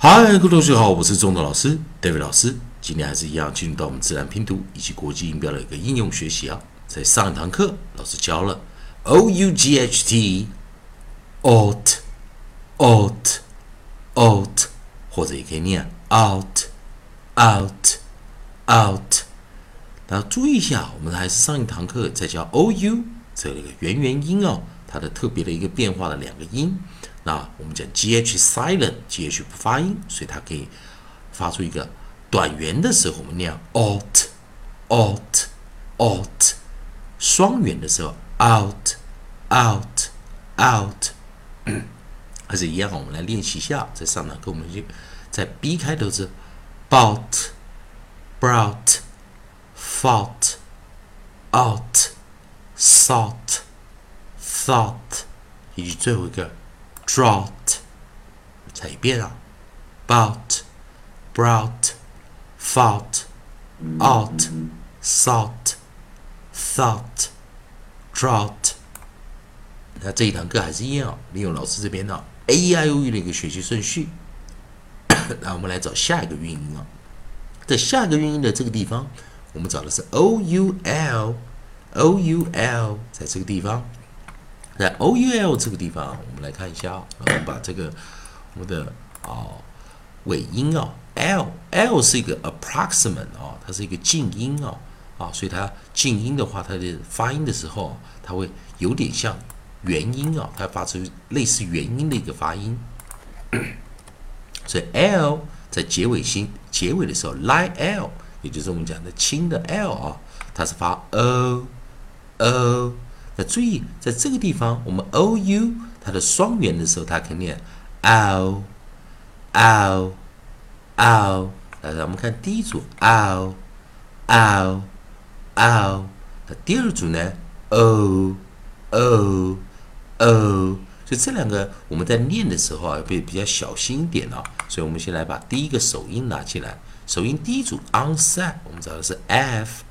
嗨，各位同学好，我是中德老师 David 老师。今天还是一样，进入到我们自然拼读以及国际音标的一个应用学习啊。在上一堂课，老师教了 o u g h t out out out，或者也可以念 out out out。大家注意一下，我们还是上一堂课在教 o u 这个元元音哦，它的特别的一个变化的两个音。那我们讲 g h silent，g h 不发音，所以它可以发出一个短元的时候，我们念 out，out，out；双元的时候 out out out。还是一样，我们来练习一下。在上堂课，我们就在 b 开头是 bout brought fought out thought thought，以及最后一个。drought，再一遍啊，bout, brought, fought, out, thought, thought, drought。那这一堂课还是一样，利用老师这边的 A E I O U 的一个学习顺序。那我们来找下一个韵音啊，在下一个韵音的这个地方，我们找的是 O U L，O U L，在这个地方。在 O U L 这个地方，我们来看一下，我们把这个我们的啊尾音啊 L L 是一个 approximate 啊，它是一个静音啊啊，所以它静音的话，它的发音的时候，它会有点像元音啊，它发出类似元音的一个发音。所以 L 在结尾心结尾的时候，light L，也就是我们讲的轻的 L 啊，它是发 O O。那注意，在这个地方，我们 o u 它的双元的时候，它肯定 o o o。来，我们看第一组 o o o。那第二组呢？o o o。所以这两个我们在念的时候啊，要比比较小心一点哦。所以我们先来把第一个首音拿起来。首音第一组 onset，我们找的是 f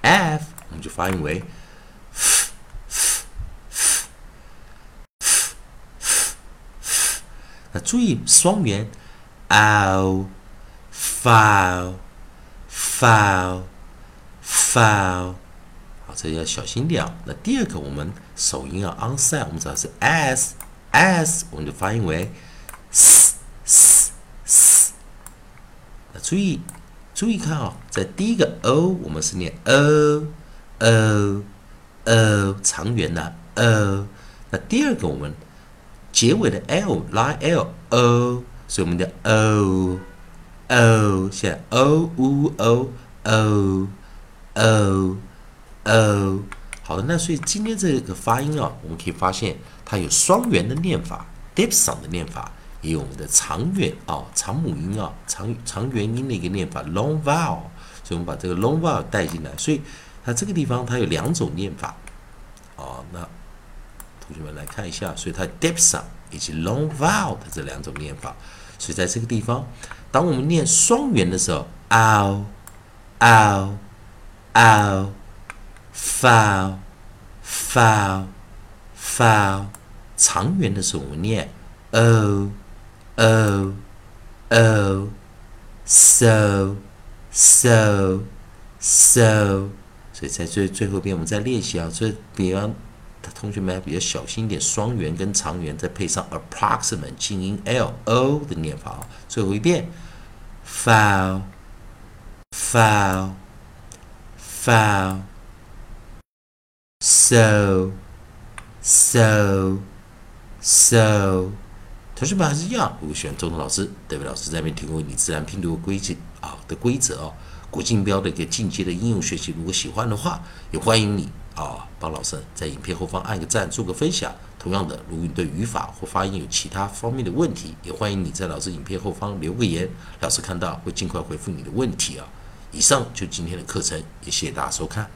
f。我们就发音为，那注意双元，ow，foul，foul，foul，好，这要小心点。那第二个我们首音啊，onside，我们知道是 s，s，我们就发音为，s，s，s。那注意，注意看啊，在第一个 o，我们是念 o。O o 长元呐 o，那第二个我们结尾的 l 拉 l o，所以我们的 o o 现在 o u o o o 好的，那所以今天这个发音啊，我们可以发现它有双元的念法，diphthong 的念法，也有我们的长元啊长母音啊长长元音的一个念法 long vowel，所以我们把这个 long vowel 带进来，所以。那这个地方它有两种念法，哦，那同学们来看一下，所以它 diphthong 以及 long vowel 的这两种念法，所以在这个地方，当我们念双元的时候，ow ow ow foul foul foul，长元的时候我们念 o o o so so so。所以在最最后边，我们再练习啊。所以，比方同学们比较小心一点，双元跟长元，再配上 approximate 静音 l o 的念法啊。最后一遍，foul foul foul so so so。同学们还是一样，如果喜欢中通老师，代表老师在那边提供你自然拼读规矩啊的规则哦。国际标的一个进阶的应用学习，如果喜欢的话，也欢迎你啊，帮老师在影片后方按个赞，做个分享。同样的，如果你对语法或发音有其他方面的问题，也欢迎你在老师影片后方留个言，老师看到会尽快回复你的问题啊。以上就今天的课程，也谢谢大家收看。